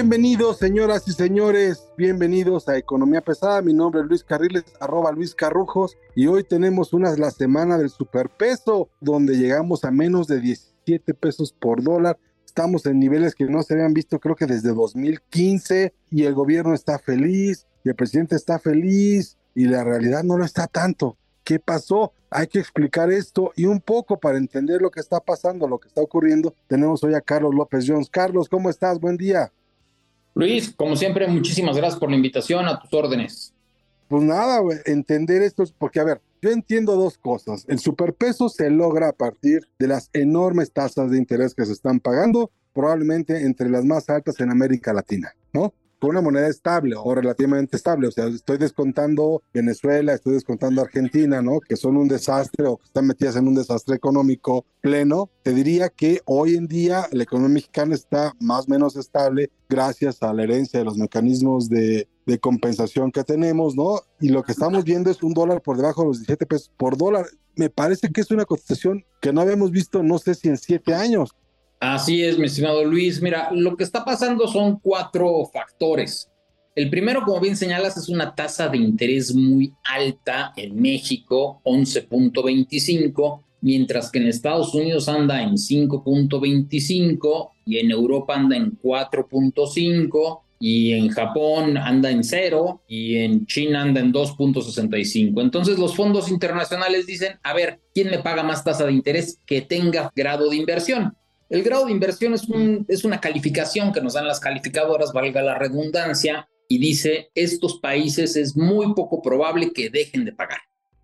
Bienvenidos, señoras y señores, bienvenidos a Economía Pesada. Mi nombre es Luis Carriles, arroba Luis Carrujos, y hoy tenemos una la semana del superpeso, donde llegamos a menos de 17 pesos por dólar. Estamos en niveles que no se habían visto, creo que desde 2015, y el gobierno está feliz, y el presidente está feliz, y la realidad no lo está tanto. ¿Qué pasó? Hay que explicar esto y un poco para entender lo que está pasando, lo que está ocurriendo. Tenemos hoy a Carlos López Jones. Carlos, ¿cómo estás? Buen día. Luis, como siempre, muchísimas gracias por la invitación, a tus órdenes. Pues nada, entender esto, es porque a ver, yo entiendo dos cosas. El superpeso se logra a partir de las enormes tasas de interés que se están pagando, probablemente entre las más altas en América Latina, ¿no? Con una moneda estable o relativamente estable. O sea, estoy descontando Venezuela, estoy descontando Argentina, ¿no? Que son un desastre o que están metidas en un desastre económico pleno. Te diría que hoy en día la economía mexicana está más o menos estable gracias a la herencia de los mecanismos de, de compensación que tenemos, ¿no? Y lo que estamos viendo es un dólar por debajo de los 17 pesos por dólar. Me parece que es una cotización que no habíamos visto, no sé si en siete años. Así es, mi estimado Luis. Mira, lo que está pasando son cuatro factores. El primero, como bien señalas, es una tasa de interés muy alta en México, 11.25, mientras que en Estados Unidos anda en 5.25 y en Europa anda en 4.5 y en Japón anda en 0 y en China anda en 2.65. Entonces los fondos internacionales dicen, a ver, ¿quién me paga más tasa de interés que tenga grado de inversión? El grado de inversión es, un, es una calificación que nos dan las calificadoras, valga la redundancia, y dice, estos países es muy poco probable que dejen de pagar.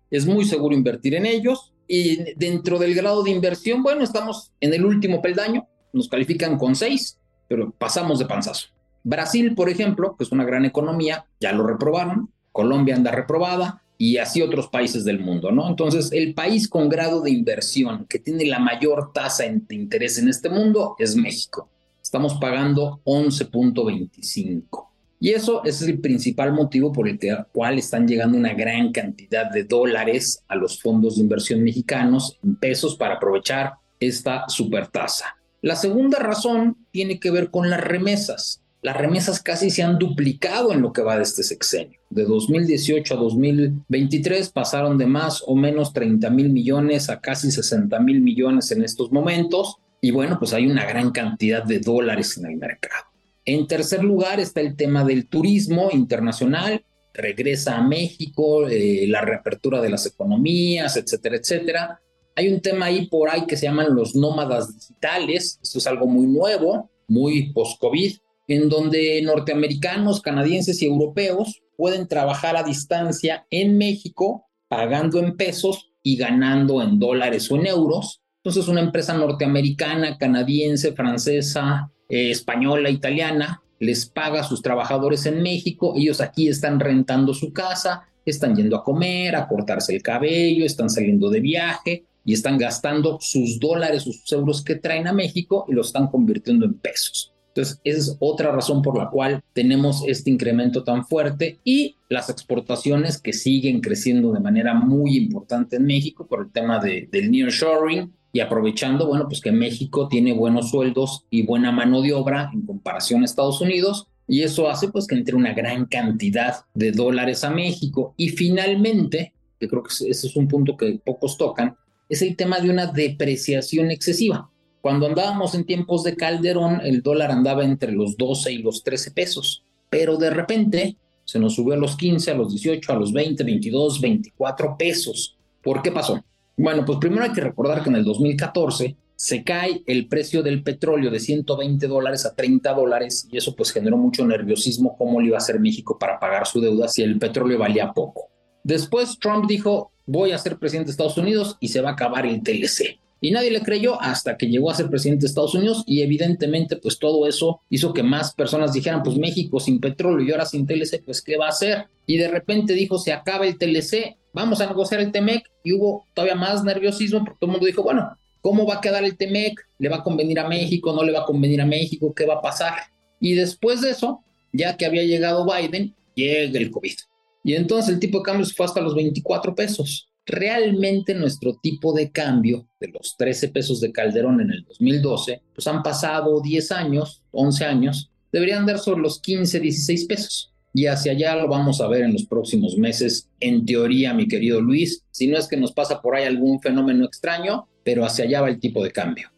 Es muy seguro invertir en ellos y dentro del grado de inversión, bueno, estamos en el último peldaño, nos califican con seis, pero pasamos de panzazo. Brasil, por ejemplo, que es una gran economía, ya lo reprobaron, Colombia anda reprobada, y así otros países del mundo, ¿no? Entonces, el país con grado de inversión que tiene la mayor tasa de interés en este mundo es México. Estamos pagando 11.25. Y eso es el principal motivo por el cual están llegando una gran cantidad de dólares a los fondos de inversión mexicanos en pesos para aprovechar esta supertasa. La segunda razón tiene que ver con las remesas las remesas casi se han duplicado en lo que va de este sexenio. De 2018 a 2023 pasaron de más o menos 30 mil millones a casi 60 mil millones en estos momentos. Y bueno, pues hay una gran cantidad de dólares en el mercado. En tercer lugar está el tema del turismo internacional. Regresa a México, eh, la reapertura de las economías, etcétera, etcétera. Hay un tema ahí por ahí que se llaman los nómadas digitales. Esto es algo muy nuevo, muy post-COVID en donde norteamericanos, canadienses y europeos pueden trabajar a distancia en México pagando en pesos y ganando en dólares o en euros. Entonces una empresa norteamericana, canadiense, francesa, eh, española, italiana, les paga a sus trabajadores en México, ellos aquí están rentando su casa, están yendo a comer, a cortarse el cabello, están saliendo de viaje y están gastando sus dólares o sus euros que traen a México y los están convirtiendo en pesos. Entonces, esa es otra razón por la cual tenemos este incremento tan fuerte y las exportaciones que siguen creciendo de manera muy importante en México por el tema de, del nearshoring y aprovechando, bueno, pues que México tiene buenos sueldos y buena mano de obra en comparación a Estados Unidos y eso hace pues que entre una gran cantidad de dólares a México y finalmente, que creo que ese es un punto que pocos tocan, es el tema de una depreciación excesiva. Cuando andábamos en tiempos de Calderón, el dólar andaba entre los 12 y los 13 pesos, pero de repente se nos subió a los 15, a los 18, a los 20, 22, 24 pesos. ¿Por qué pasó? Bueno, pues primero hay que recordar que en el 2014 se cae el precio del petróleo de 120 dólares a 30 dólares y eso pues generó mucho nerviosismo cómo le iba a hacer México para pagar su deuda si el petróleo valía poco. Después Trump dijo, voy a ser presidente de Estados Unidos y se va a acabar el TLC. Y nadie le creyó hasta que llegó a ser presidente de Estados Unidos y evidentemente pues todo eso hizo que más personas dijeran pues México sin petróleo y ahora sin TLC pues ¿qué va a hacer? Y de repente dijo se acaba el TLC, vamos a negociar el TEMEC y hubo todavía más nerviosismo porque todo el mundo dijo bueno, ¿Cómo va a quedar el TEMEC? ¿Le va a convenir a México? ¿No le va a convenir a México? ¿Qué va a pasar? Y después de eso, ya que había llegado Biden, llega el COVID. Y entonces el tipo de cambio se fue hasta los 24 pesos. Realmente nuestro tipo de cambio de los 13 pesos de Calderón en el 2012, pues han pasado 10 años, 11 años, deberían dar sobre los 15, 16 pesos. Y hacia allá lo vamos a ver en los próximos meses, en teoría, mi querido Luis, si no es que nos pasa por ahí algún fenómeno extraño, pero hacia allá va el tipo de cambio.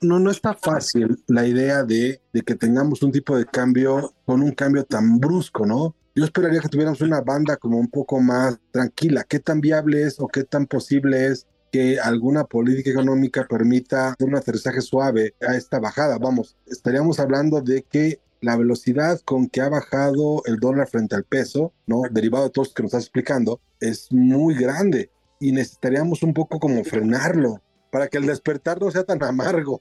No, no está fácil la idea de, de que tengamos un tipo de cambio con un cambio tan brusco, ¿no? Yo esperaría que tuviéramos una banda como un poco más tranquila. ¿Qué tan viable es o qué tan posible es que alguna política económica permita un aterrizaje suave a esta bajada? Vamos, estaríamos hablando de que la velocidad con que ha bajado el dólar frente al peso, ¿no? Derivado de todo esto que nos estás explicando, es muy grande y necesitaríamos un poco como frenarlo para que el despertar no sea tan amargo.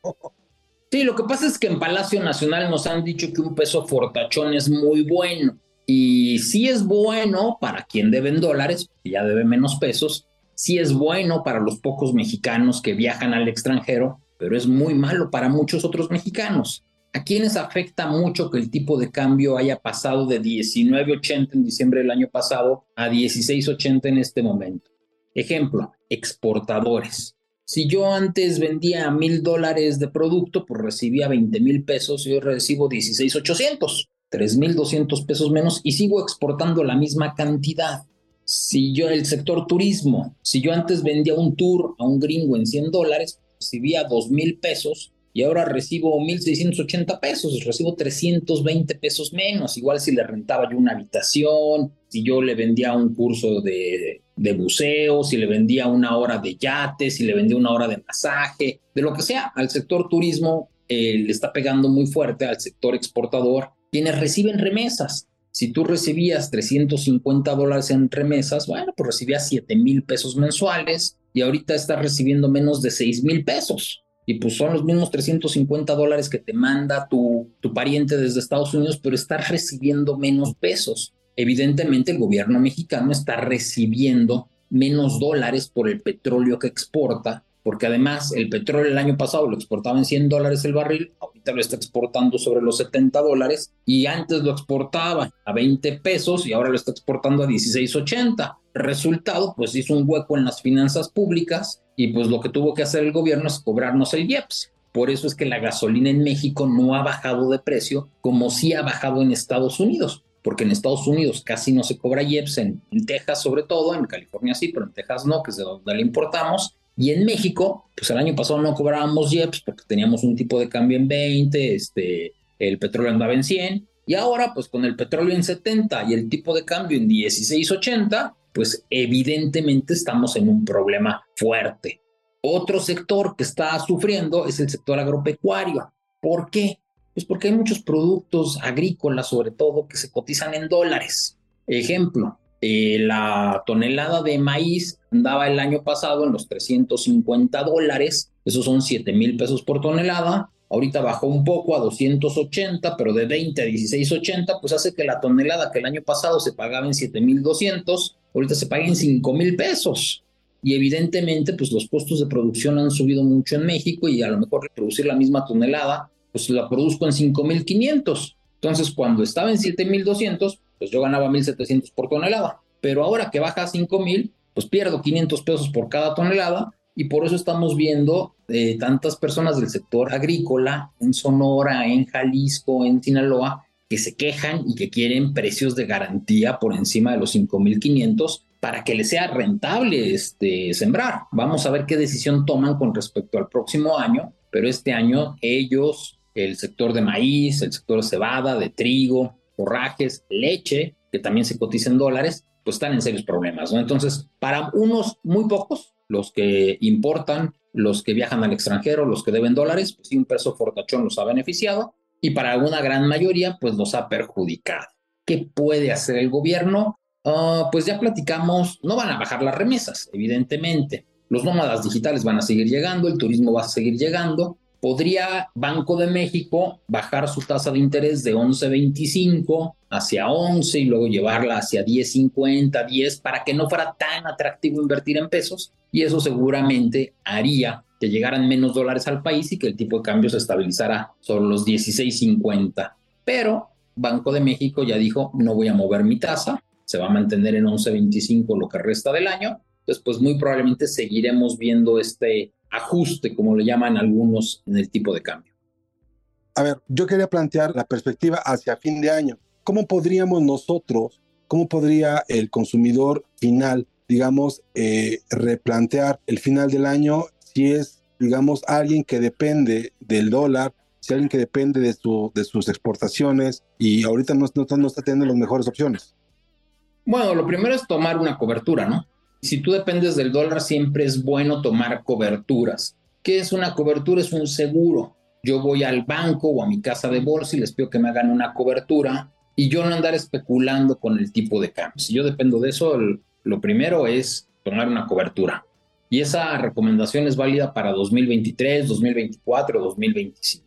Sí, lo que pasa es que en Palacio Nacional nos han dicho que un peso fortachón es muy bueno. Y sí es bueno para quien debe en dólares, que ya debe menos pesos. Sí es bueno para los pocos mexicanos que viajan al extranjero, pero es muy malo para muchos otros mexicanos. ¿A quienes afecta mucho que el tipo de cambio haya pasado de 19.80 en diciembre del año pasado a 16.80 en este momento? Ejemplo, exportadores. Si yo antes vendía mil dólares de producto, pues recibía 20 mil pesos y hoy recibo 16,800, 3,200 pesos menos y sigo exportando la misma cantidad. Si yo, el sector turismo, si yo antes vendía un tour a un gringo en 100 dólares, recibía 2 mil pesos y ahora recibo 1.680 pesos, recibo 320 pesos menos, igual si le rentaba yo una habitación, si yo le vendía un curso de, de buceo, si le vendía una hora de yate, si le vendía una hora de masaje, de lo que sea, al sector turismo eh, le está pegando muy fuerte, al sector exportador, quienes reciben remesas. Si tú recibías 350 dólares en remesas, bueno, pues recibías 7 mil pesos mensuales y ahorita estás recibiendo menos de 6 mil pesos y pues son los mismos 350 dólares que te manda tu, tu pariente desde Estados Unidos, pero estás recibiendo menos pesos. Evidentemente el gobierno mexicano está recibiendo menos dólares por el petróleo que exporta, porque además el petróleo el año pasado lo exportaba en 100 dólares el barril, ahorita lo está exportando sobre los 70 dólares y antes lo exportaba a 20 pesos y ahora lo está exportando a 16.80. Resultado, pues hizo un hueco en las finanzas públicas y pues lo que tuvo que hacer el gobierno es cobrarnos el IEPS. Por eso es que la gasolina en México no ha bajado de precio como sí ha bajado en Estados Unidos, porque en Estados Unidos casi no se cobra IEPS, en, Texas sobre todo, en California sí, pero en Texas no, que es de donde le importamos. Y en México, pues el año pasado no cobrábamos IEPS porque teníamos un tipo de cambio en 20, este, el petróleo andaba en 100, y ahora pues con el petróleo en 70 y el tipo de cambio en 16.80, pues evidentemente estamos en un problema fuerte. Otro sector que está sufriendo es el sector agropecuario. ¿Por qué? Pues porque hay muchos productos agrícolas, sobre todo, que se cotizan en dólares. Ejemplo, eh, la tonelada de maíz andaba el año pasado en los 350 dólares, esos son 7 mil pesos por tonelada, ahorita bajó un poco a 280, pero de 20 a 16.80, pues hace que la tonelada que el año pasado se pagaba en 7.200, ahorita se paga en 5 mil pesos. Y evidentemente, pues los costos de producción han subido mucho en México y a lo mejor producir la misma tonelada, pues la produzco en 5.500. Entonces, cuando estaba en 7.200, pues yo ganaba 1.700 por tonelada. Pero ahora que baja a 5.000, pues pierdo 500 pesos por cada tonelada y por eso estamos viendo eh, tantas personas del sector agrícola en Sonora, en Jalisco, en Sinaloa, que se quejan y que quieren precios de garantía por encima de los 5.500 para que les sea rentable este, sembrar. Vamos a ver qué decisión toman con respecto al próximo año, pero este año ellos, el sector de maíz, el sector de cebada, de trigo, forrajes, leche, que también se cotiza en dólares, pues están en serios problemas. Entonces, para unos muy pocos, los que importan, los que viajan al extranjero, los que deben dólares, pues sí, un peso fortachón los ha beneficiado y para alguna gran mayoría, pues los ha perjudicado. ¿Qué puede hacer el gobierno? Ah, pues ya platicamos, no van a bajar las remesas, evidentemente. Los nómadas digitales van a seguir llegando, el turismo va a seguir llegando. ¿Podría Banco de México bajar su tasa de interés de 11.25 hacia 11 y luego llevarla hacia 10.50, 10 para que no fuera tan atractivo invertir en pesos? Y eso seguramente haría que llegaran menos dólares al país y que el tipo de cambio se estabilizara sobre los 16.50. Pero Banco de México ya dijo, no voy a mover mi tasa, se va a mantener en 11.25 lo que resta del año. Entonces, pues muy probablemente seguiremos viendo este ajuste, como le llaman algunos, en el tipo de cambio. A ver, yo quería plantear la perspectiva hacia fin de año. ¿Cómo podríamos nosotros, cómo podría el consumidor final, digamos, eh, replantear el final del año si es, digamos, alguien que depende del dólar, si alguien que depende de, su, de sus exportaciones y ahorita no, no, no está teniendo las mejores opciones? Bueno, lo primero es tomar una cobertura, ¿no? Si tú dependes del dólar, siempre es bueno tomar coberturas. ¿Qué es una cobertura? Es un seguro. Yo voy al banco o a mi casa de bolsa y les pido que me hagan una cobertura y yo no andar especulando con el tipo de cambio. Si yo dependo de eso, lo primero es tomar una cobertura. Y esa recomendación es válida para 2023, 2024, 2025.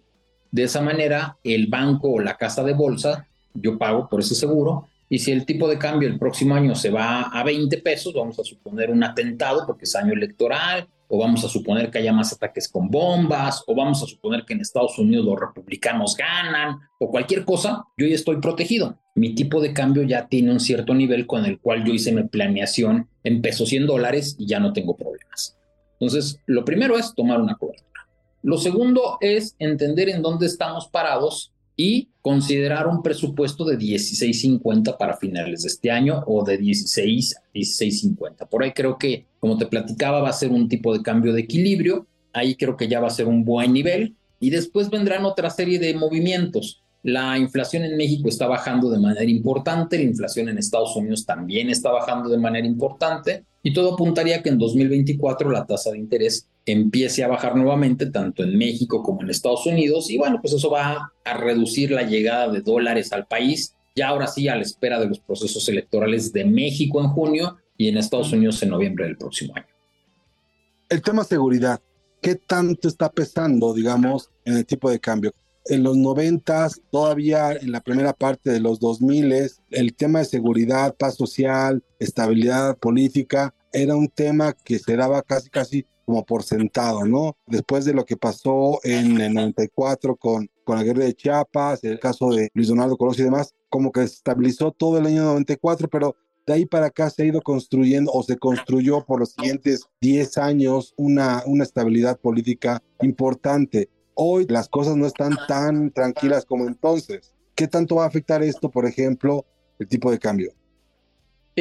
De esa manera, el banco o la casa de bolsa, yo pago por ese seguro, y si el tipo de cambio el próximo año se va a 20 pesos, vamos a suponer un atentado porque es año electoral, o vamos a suponer que haya más ataques con bombas, o vamos a suponer que en Estados Unidos los republicanos ganan, o cualquier cosa, yo ya estoy protegido. Mi tipo de cambio ya tiene un cierto nivel con el cual yo hice mi planeación en pesos y en dólares y ya no tengo problemas. Entonces, lo primero es tomar una cobertura. Lo segundo es entender en dónde estamos parados y considerar un presupuesto de 16.50 para finales de este año o de 16 a 16.50. Por ahí creo que, como te platicaba, va a ser un tipo de cambio de equilibrio. Ahí creo que ya va a ser un buen nivel. Y después vendrán otra serie de movimientos. La inflación en México está bajando de manera importante, la inflación en Estados Unidos también está bajando de manera importante y todo apuntaría que en 2024 la tasa de interés empiece a bajar nuevamente, tanto en México como en Estados Unidos, y bueno, pues eso va a reducir la llegada de dólares al país, ya ahora sí a la espera de los procesos electorales de México en junio y en Estados Unidos en noviembre del próximo año. El tema seguridad, ¿qué tanto está pesando, digamos, en el tipo de cambio? en los noventas, todavía en la primera parte de los 2000, el tema de seguridad, paz social, estabilidad política, era un tema que se daba casi, casi como por sentado, ¿no? Después de lo que pasó en el 94 con, con la guerra de Chiapas, el caso de Luis Donaldo Colosio y demás, como que estabilizó todo el año 94, pero de ahí para acá se ha ido construyendo o se construyó por los siguientes 10 años una, una estabilidad política importante hoy las cosas no están tan tranquilas como entonces. ¿Qué tanto va a afectar esto, por ejemplo, el tipo de cambio?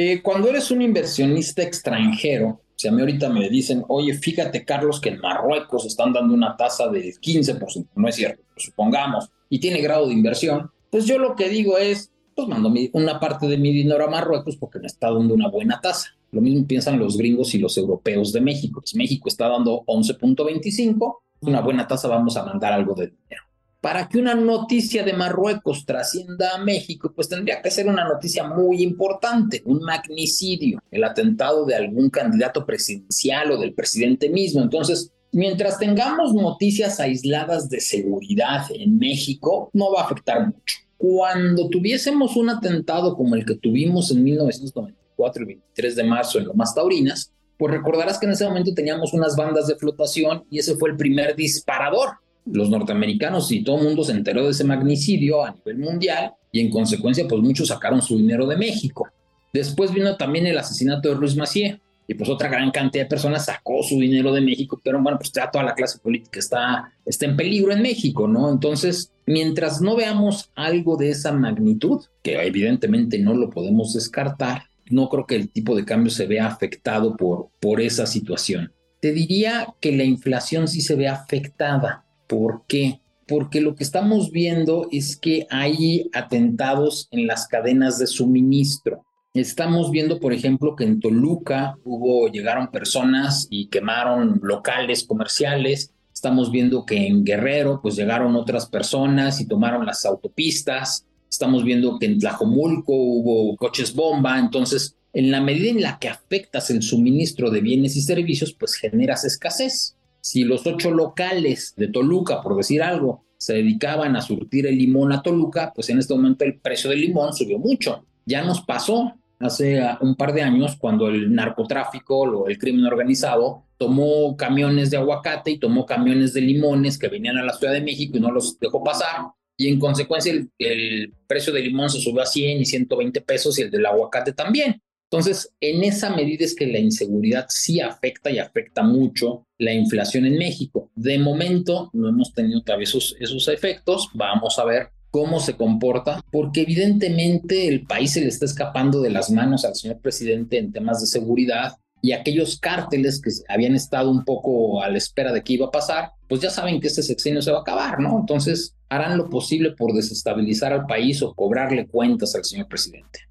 Eh, cuando eres un inversionista extranjero, si a mí ahorita me dicen, oye, fíjate, Carlos, que en Marruecos están dando una tasa de 15%, no es cierto, supongamos, y tiene grado de inversión, pues yo lo que digo es, pues mando una parte de mi dinero a Marruecos porque me está dando una buena tasa. Lo mismo piensan los gringos y los europeos de México. Pues México está dando 11.25, una buena tasa, vamos a mandar algo de dinero. Para que una noticia de Marruecos trascienda a México, pues tendría que ser una noticia muy importante, un magnicidio, el atentado de algún candidato presidencial o del presidente mismo. Entonces, mientras tengamos noticias aisladas de seguridad en México, no va a afectar mucho. Cuando tuviésemos un atentado como el que tuvimos en 1994, el 23 de marzo en Lomas Taurinas, pues recordarás que en ese momento teníamos unas bandas de flotación y ese fue el primer disparador. Los norteamericanos y todo el mundo se enteró de ese magnicidio a nivel mundial y en consecuencia pues muchos sacaron su dinero de México. Después vino también el asesinato de Ruiz Macié y pues otra gran cantidad de personas sacó su dinero de México, pero bueno, pues ya toda la clase política está, está en peligro en México, ¿no? Entonces, mientras no veamos algo de esa magnitud, que evidentemente no lo podemos descartar, no creo que el tipo de cambio se vea afectado por, por esa situación. Te diría que la inflación sí se ve afectada. ¿Por qué? Porque lo que estamos viendo es que hay atentados en las cadenas de suministro. Estamos viendo, por ejemplo, que en Toluca hubo, llegaron personas y quemaron locales comerciales. Estamos viendo que en Guerrero, pues llegaron otras personas y tomaron las autopistas. Estamos viendo que en Tlajomulco hubo coches bomba. Entonces, en la medida en la que afectas el suministro de bienes y servicios, pues generas escasez. Si los ocho locales de Toluca, por decir algo, se dedicaban a surtir el limón a Toluca, pues en este momento el precio del limón subió mucho. Ya nos pasó hace un par de años cuando el narcotráfico o el crimen organizado tomó camiones de aguacate y tomó camiones de limones que venían a la Ciudad de México y no los dejó pasar. Y en consecuencia el, el precio del limón se subió a 100 y 120 pesos y el del aguacate también. Entonces, en esa medida es que la inseguridad sí afecta y afecta mucho la inflación en México. De momento no hemos tenido todavía esos, esos efectos. Vamos a ver cómo se comporta, porque evidentemente el país se le está escapando de las manos al señor presidente en temas de seguridad y aquellos cárteles que habían estado un poco a la espera de qué iba a pasar, pues ya saben que este sexenio se va a acabar, ¿no? Entonces harán lo posible por desestabilizar al país o cobrarle cuentas al señor presidente.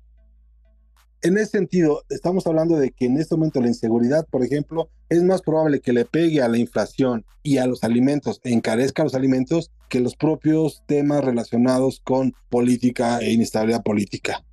En ese sentido, estamos hablando de que en este momento la inseguridad, por ejemplo, es más probable que le pegue a la inflación y a los alimentos, encarezca los alimentos, que los propios temas relacionados con política e inestabilidad política.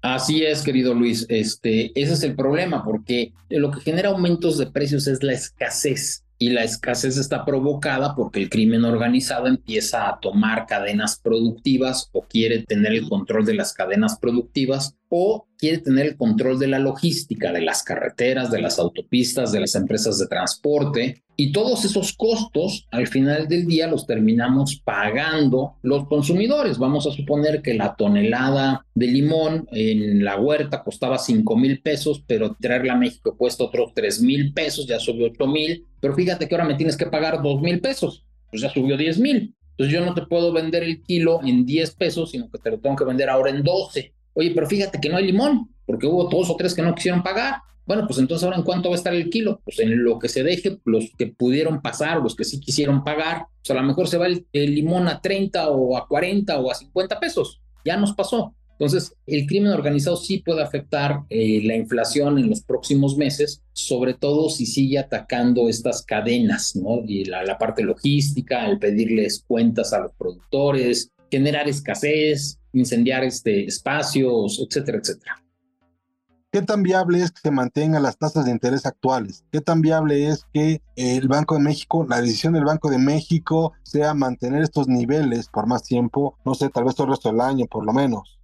Así es, querido Luis. Este, ese es el problema, porque lo que genera aumentos de precios es la escasez y la escasez está provocada porque el crimen organizado empieza a tomar cadenas productivas o quiere tener el control de las cadenas productivas o quiere tener el control de la logística, de las carreteras, de las autopistas, de las empresas de transporte. Y todos esos costos, al final del día, los terminamos pagando los consumidores. Vamos a suponer que la tonelada de limón en la huerta costaba 5 mil pesos, pero traerla a México cuesta otros 3 mil pesos, ya subió 8 mil. Pero fíjate que ahora me tienes que pagar 2 mil pesos, pues ya subió 10 mil. Entonces yo no te puedo vender el kilo en 10 pesos, sino que te lo tengo que vender ahora en 12. Oye, pero fíjate que no hay limón, porque hubo dos o tres que no quisieron pagar. Bueno, pues entonces ahora en cuánto va a estar el kilo? Pues en lo que se deje, los que pudieron pasar, los que sí quisieron pagar, pues a lo mejor se va el, limón a 30 o a 40 o a 50 pesos. Ya nos pasó. Entonces, el crimen organizado sí puede afectar eh, la inflación en los próximos meses, sobre todo si sigue atacando estas cadenas, ¿no? Y la, parte logística, el pedirles cuentas a los productores, generar escasez, incendiar este, espacios, etcétera, etcétera. ¿Qué tan viable es que se mantengan las tasas de interés actuales? ¿Qué tan viable es que el Banco de México, la decisión del Banco de México sea mantener estos niveles por más tiempo? No sé, tal vez todo el resto del año, por lo menos.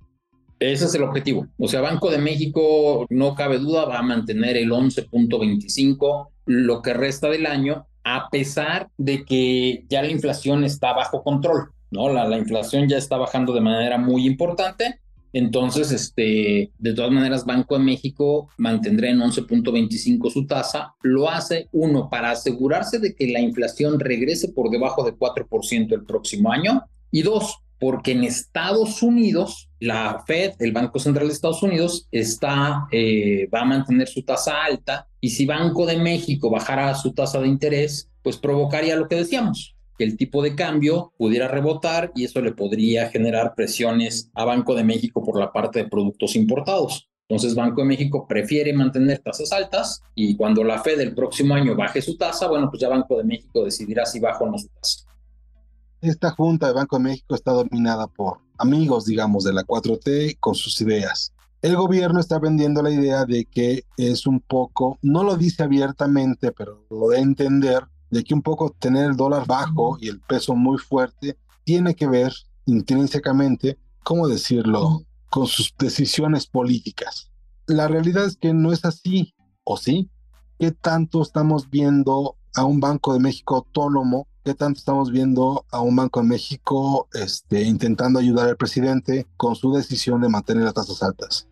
Ese es el objetivo. O sea, Banco de México, no cabe duda, va a mantener el 11.25 lo que resta del año, a pesar de que ya la inflación está bajo control. ¿No? La, la inflación ya está bajando de manera muy importante. Entonces, este, de todas maneras, Banco de México mantendrá en 11.25 su tasa. Lo hace, uno, para asegurarse de que la inflación regrese por debajo de 4% el próximo año. Y dos, porque en Estados Unidos, la Fed, el Banco Central de Estados Unidos, está, eh, va a mantener su tasa alta. Y si Banco de México bajara su tasa de interés, pues provocaría lo que decíamos, que el tipo de cambio pudiera rebotar y eso le podría generar presiones a Banco de México por la parte de productos importados. Entonces Banco de México prefiere mantener tasas altas y cuando la Fed el próximo año baje su tasa, bueno, pues ya Banco de México decidirá si baja o no su tasa. Esta junta de Banco de México está dominada por amigos, digamos, de la 4T con sus ideas. El gobierno está vendiendo la idea de que es un poco, no lo dice abiertamente, pero lo a entender, de que un poco tener el dólar bajo y el peso muy fuerte tiene que ver intrínsecamente, ¿cómo decirlo?, con sus decisiones políticas. La realidad es que no es así, ¿o sí? ¿Qué tanto estamos viendo a un Banco de México autónomo? ¿Qué tanto estamos viendo a un Banco de México este, intentando ayudar al presidente con su decisión de mantener las tasas altas?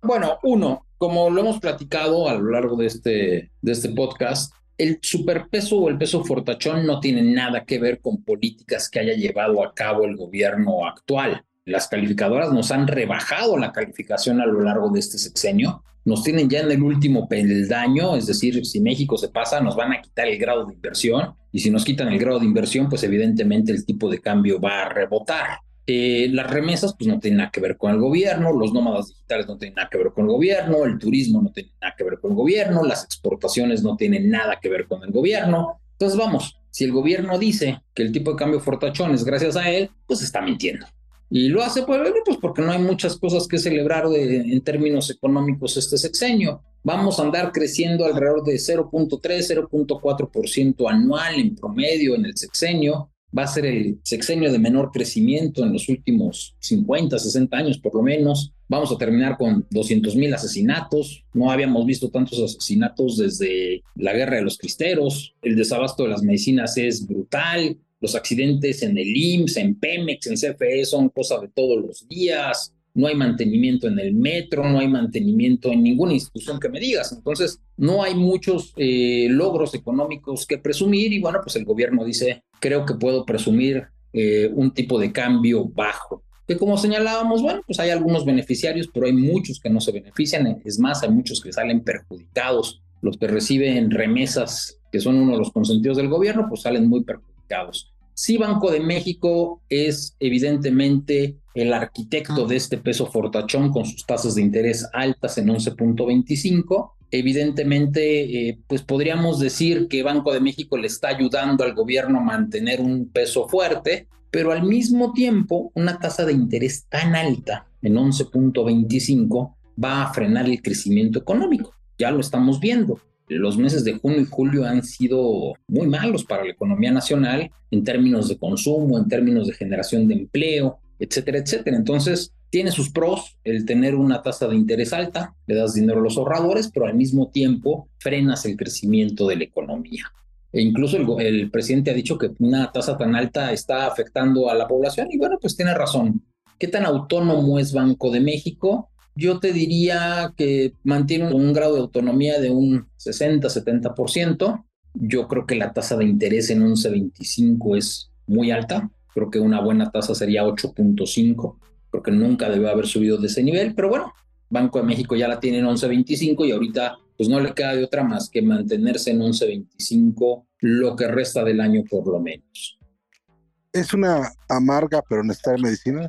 Bueno, uno, como lo hemos platicado a lo largo de este, de este podcast, el superpeso o el peso fortachón no tiene nada que ver con políticas que haya llevado a cabo el gobierno actual. Las calificadoras nos han rebajado la calificación a lo largo de este sexenio. Nos tienen ya en el último peldaño, es decir, si México se pasa, nos van a quitar el grado de inversión. Y si nos quitan el grado de inversión, pues evidentemente el tipo de cambio va a rebotar. Eh, las remesas pues no tienen nada que ver con el gobierno, los nómadas digitales no tienen nada que ver con el gobierno, el turismo no tiene nada que ver con el gobierno, las exportaciones no tienen nada que ver con el gobierno. Entonces vamos, si el gobierno dice que el tipo de cambio fortachón es gracias a él, pues está mintiendo. Y lo hace pues, pues porque no hay muchas cosas que celebrar de, en términos económicos este sexenio. Vamos a andar creciendo alrededor de 0.3, 0.4% anual en promedio en el sexenio va a ser el sexenio de menor crecimiento en los últimos 50, 60 años por lo menos. Vamos a terminar con 200 mil asesinatos. No habíamos visto tantos asesinatos desde la guerra de los cristeros. El desabasto de las medicinas es brutal. Los accidentes en el IMSS, en Pemex, en CFE son cosas de todos los días no hay mantenimiento en el metro, no hay mantenimiento en ninguna institución que me digas. Entonces, no hay muchos eh, logros económicos que presumir y bueno, pues el gobierno dice, creo que puedo presumir eh, un tipo de cambio bajo. Que como señalábamos, bueno, pues hay algunos beneficiarios, pero hay muchos que no se benefician. Es más, hay muchos que salen perjudicados. Los que reciben remesas, que son uno de los consentidos del gobierno, pues salen muy perjudicados. Sí, Banco de México es evidentemente el arquitecto de este peso fortachón con sus tasas de interés altas en 11.25. Evidentemente, eh, pues podríamos decir que Banco de México le está ayudando al gobierno a mantener un peso fuerte, pero al mismo tiempo una tasa de interés tan alta en 11.25 va a frenar el crecimiento económico. Ya lo estamos viendo los meses de junio y julio han sido muy malos para la economía nacional en términos de consumo, en términos de generación de empleo, etcétera, etcétera. Entonces, tiene sus pros el tener una tasa de interés alta, le das dinero a los ahorradores, pero al mismo tiempo frenas el crecimiento de la economía. E incluso el, presidente ha dicho que una tasa tan alta está afectando a la población y bueno, pues tiene razón. ¿Qué tan autónomo es Banco de México? yo te diría que mantiene un grado de autonomía de un 60-70%. Yo creo que la tasa de interés en 11.25 es muy alta. Creo que una buena tasa sería 8.5. Creo que nunca debe haber subido de ese nivel, pero bueno, Banco de México ya la tiene en 11.25 y ahorita pues no le queda de otra más que mantenerse en 11.25 lo que resta del año por lo menos. ¿Es una amarga pero honesta medicina?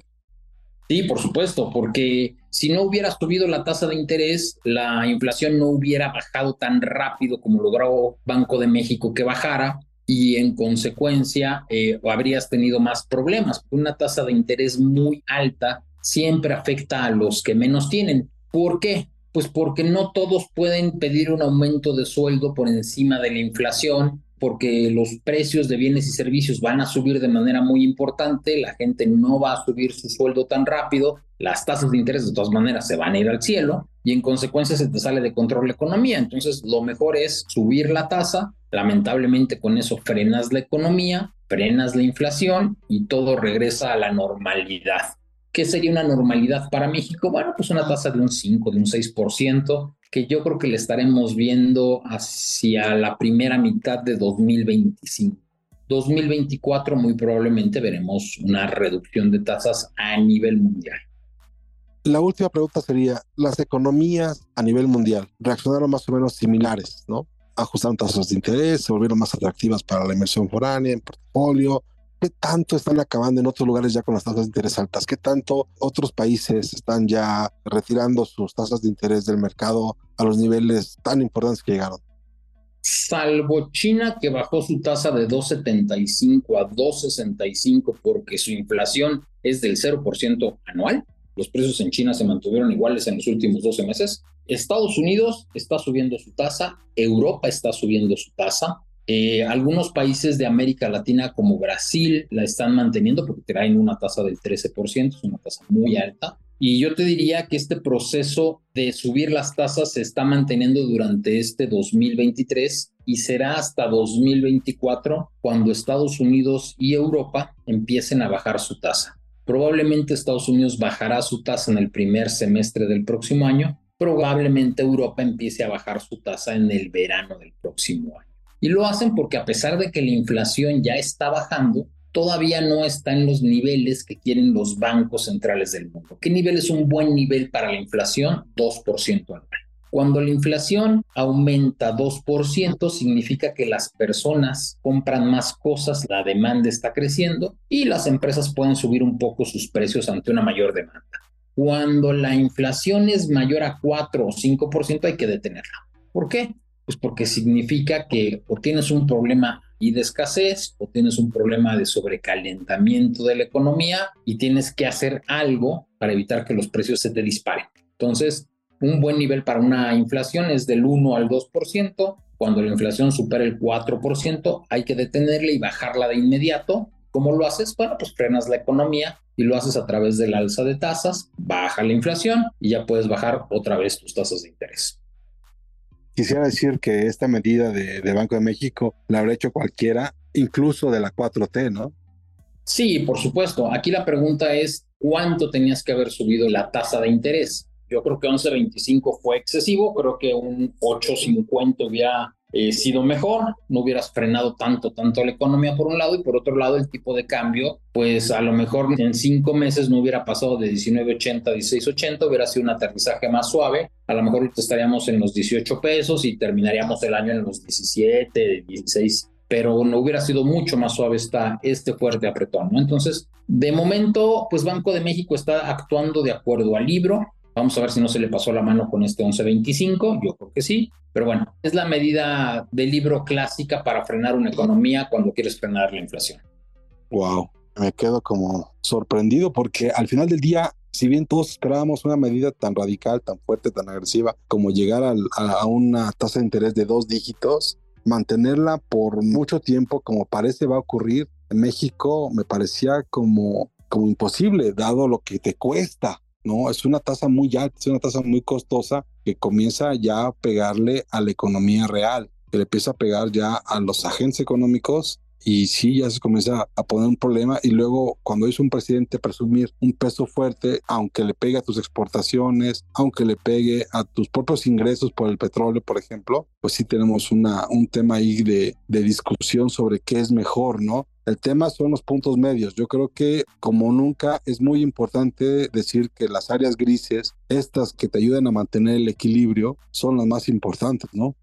Sí, por supuesto, porque si no hubiera subido la tasa de interés, la inflación no hubiera bajado tan rápido como logró Banco de México que bajara y en consecuencia eh, habrías tenido más problemas. Una tasa de interés muy alta siempre afecta a los que menos tienen. ¿Por qué? Pues porque no todos pueden pedir un aumento de sueldo por encima de la inflación porque los precios de bienes y servicios van a subir de manera muy importante, la gente no va a subir su sueldo tan rápido, las tasas de interés de todas maneras se van a ir al cielo y en consecuencia se te sale de control la economía. Entonces lo mejor es subir la tasa, lamentablemente con eso frenas la economía, frenas la inflación y todo regresa a la normalidad. ¿Qué sería una normalidad para México? Bueno, pues una tasa de un 5, de un 6%, que yo creo que le estaremos viendo hacia la primera mitad de 2025. 2024 muy probablemente veremos una reducción de tasas a nivel mundial. La última pregunta sería, las economías a nivel mundial reaccionaron más o menos similares, ¿no? Ajustaron tasas de interés, se volvieron más atractivas para la inversión foránea, en portafolio, ¿Qué tanto están acabando en otros lugares ya con las tasas de interés altas? ¿Qué tanto otros países están ya retirando sus tasas de interés del mercado a los niveles tan importantes que llegaron? Salvo China que bajó su tasa de 2,75 a 2,65 porque su inflación es del 0% anual. Los precios en China se mantuvieron iguales en los últimos 12 meses. Estados Unidos está subiendo su tasa, Europa está subiendo su tasa, eh, algunos países de América Latina como Brasil la están manteniendo porque traen una tasa del 13%, es una tasa muy alta. Y yo te diría que este proceso de subir las tasas se está manteniendo durante este 2023 y será hasta 2024 cuando Estados Unidos y Europa empiecen a bajar su tasa. Probablemente Estados Unidos bajará su tasa en el primer semestre del próximo año, probablemente Europa empiece a bajar su tasa en el verano del próximo año. Y lo hacen porque a pesar de que la inflación ya está bajando, todavía no está en los niveles que quieren los bancos centrales del mundo. ¿Qué nivel es un buen nivel para la inflación? 2% anual. Cuando la inflación aumenta 2%, significa que las personas compran más cosas, la demanda está creciendo y las empresas pueden subir un poco sus precios ante una mayor demanda. Cuando la inflación es mayor a 4 o 5%, hay que detenerla. ¿Por qué? Pues porque significa que o tienes un problema de escasez o tienes un problema de sobrecalentamiento de la economía y tienes que hacer algo para evitar que los precios se te disparen. Entonces, un buen nivel para una inflación es del 1 al 2%. Cuando la inflación supera el 4%, hay que detenerla y bajarla de inmediato. ¿Cómo lo haces? Bueno, pues frenas la economía y lo haces a través del alza de tasas, baja la inflación y ya puedes bajar otra vez tus tasas de interés. Quisiera decir que esta medida de, Banco de México la habrá hecho cualquiera, incluso de la 4T, ¿no? Sí, por supuesto. Aquí la pregunta es, ¿cuánto tenías que haber subido la tasa de interés? Yo creo que 11.25 fue excesivo, creo que un 8.50 hubiera eh, sido mejor, no hubieras frenado tanto, tanto la economía por un lado y por otro lado el tipo de cambio, pues a lo mejor en cinco meses no hubiera pasado de 19.80 a 16.80, hubiera sido un aterrizaje más suave, a lo mejor estaríamos en los 18 pesos y terminaríamos el año en los 17, 16 pero no hubiera sido mucho más suave esta, este fuerte apretón, ¿no? Entonces, de momento, pues Banco de México está actuando de acuerdo al libro, Vamos a ver si no se le pasó la mano con este 1125, yo creo que sí, pero bueno, es la medida del libro clásica para frenar una economía cuando quieres frenar la inflación. Wow, me quedo como sorprendido porque al final del día, si bien todos esperábamos una medida tan radical, tan fuerte, tan agresiva como llegar a, a una tasa de interés de dos dígitos, mantenerla por mucho tiempo como parece va a ocurrir en México me parecía como, como imposible dado lo que te cuesta ¿no? Es una tasa muy alta, es una tasa muy costosa que comienza ya a pegarle a la economía real, que le empieza a pegar ya a los agentes económicos y sí ya se comienza a poner un problema y luego cuando es un presidente presumir un peso fuerte, aunque le pegue a tus exportaciones, aunque le pegue a tus propios ingresos por el petróleo, por ejemplo, pues sí tenemos una, un tema ahí de, de discusión sobre qué es mejor, ¿no? El tema son los puntos medios. Yo creo que como nunca es muy importante decir que las áreas grises, estas que te ayudan a mantener el equilibrio, son las más importantes, ¿no?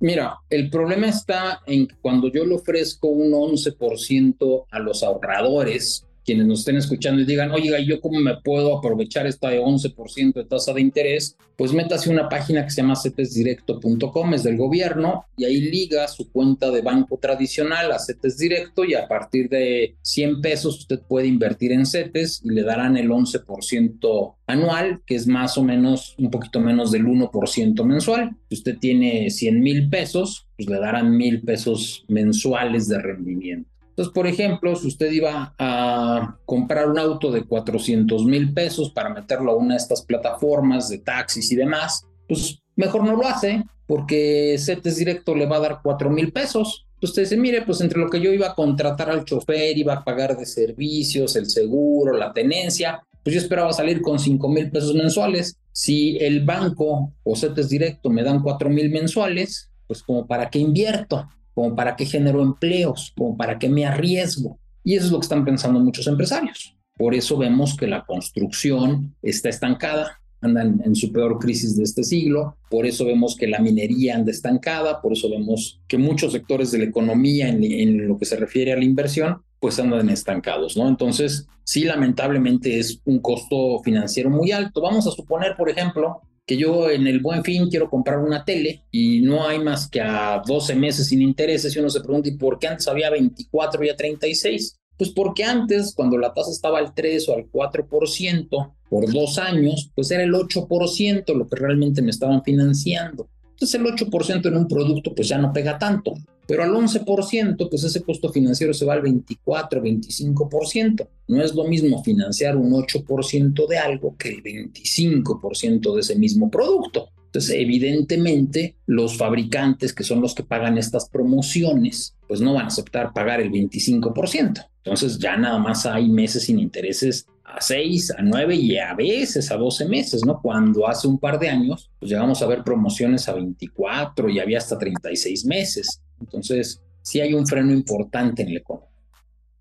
Mira, el problema está en que cuando yo le ofrezco un 11% a los ahorradores, quienes nos estén escuchando y digan, oiga, ¿yo cómo me puedo aprovechar esta de 11% de tasa de interés? Pues métase una página que se llama cetesdirecto.com, es del gobierno, y ahí liga su cuenta de banco tradicional a CETES Directo y a partir de 100 pesos usted puede invertir en CETES y le darán el 11% anual, que es más o menos un poquito menos del 1% mensual. Si usted tiene 100 mil pesos, pues le darán mil pesos mensuales de rendimiento. Entonces, por ejemplo, si usted iba a comprar un auto de 400 mil pesos para meterlo a una de estas plataformas de taxis y demás, pues mejor no lo hace porque CETES Directo le va a dar 4 mil pesos. Entonces usted dice, mire, pues entre lo que yo iba a contratar al chofer, iba a pagar de servicios, el seguro, la tenencia, pues yo esperaba salir con 5 mil pesos mensuales. Si el banco o CETES Directo me dan 4 mil mensuales, pues como para qué invierto como para qué genero empleos, como para qué me arriesgo. Y eso es lo que están pensando muchos empresarios. Por eso vemos que la construcción está estancada, anda en, su peor crisis de este siglo, por eso vemos que la minería anda estancada, por eso vemos que muchos sectores de la economía en, en lo que se refiere a la inversión, pues andan estancados, ¿no? Entonces, sí, lamentablemente es un costo financiero muy alto. Vamos a suponer, por ejemplo, que yo en el buen fin quiero comprar una tele y no hay más que a 12 meses sin intereses y uno se pregunta, ¿y por qué antes había 24 y a 36? Pues porque antes, cuando la tasa estaba al 3 o al 4% por dos años, pues era el 8% lo que realmente me estaban financiando. Entonces el 8% en un producto pues ya no pega tanto, pero al 11% pues ese costo financiero se va al 24, 25%. No es lo mismo financiar un 8% de algo que el 25% de ese mismo producto. Entonces, evidentemente, los fabricantes que son los que pagan estas promociones, pues no van a aceptar pagar el 25%. Entonces, ya nada más hay meses sin intereses a 6, a 9 y a veces a 12 meses, ¿no? Cuando hace un par de años, pues llegamos a ver promociones a 24 y había hasta 36 meses. Entonces, sí hay un freno importante en el economía.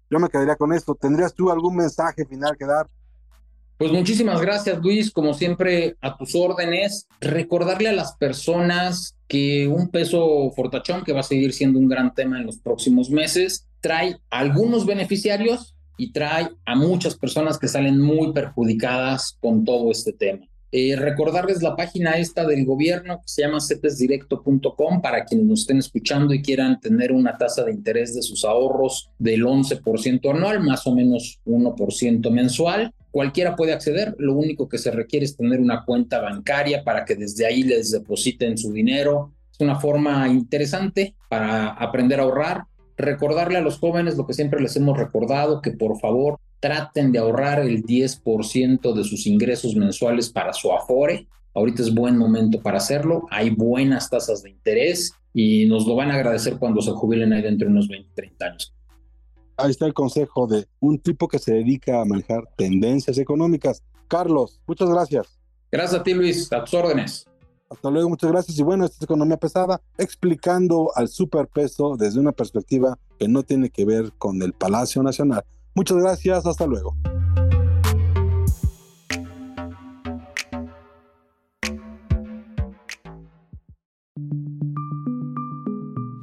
Yo me quedaría con esto. ¿Tendrías tú algún mensaje final que dar? Pues muchísimas gracias, Luis. Como siempre, a tus órdenes. Recordarle a las personas que un peso fortachón, que va a seguir siendo un gran tema en los próximos meses, trae algunos beneficiarios y trae a muchas personas que salen muy perjudicadas con todo este tema. Eh, recordarles la página esta del gobierno que se llama cetesdirecto.com para quienes nos estén escuchando y quieran tener una tasa de interés de sus ahorros del 11% anual, más o menos 1% mensual. Cualquiera puede acceder, lo único que se requiere es tener una cuenta bancaria para que desde ahí les depositen su dinero. Es una forma interesante para aprender a ahorrar. Recordarle a los jóvenes lo que siempre les hemos recordado, que por favor traten de ahorrar el 10% de sus ingresos mensuales para su afore. Ahorita es buen momento para hacerlo. Hay buenas tasas de interés y nos lo van a agradecer cuando se jubilen ahí dentro de unos 20, 30 años. Ahí está el consejo de un tipo que se dedica a manejar tendencias económicas. Carlos, muchas gracias. Gracias a ti, Luis. A tus órdenes. Hasta luego, muchas gracias. Y bueno, esta es Economía Pesada, explicando al superpeso desde una perspectiva que no tiene que ver con el Palacio Nacional. Muchas gracias, hasta luego.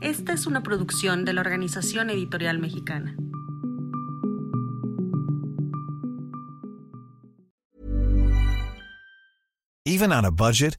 Esta es una producción de la Organización Editorial Mexicana. Even on a budget,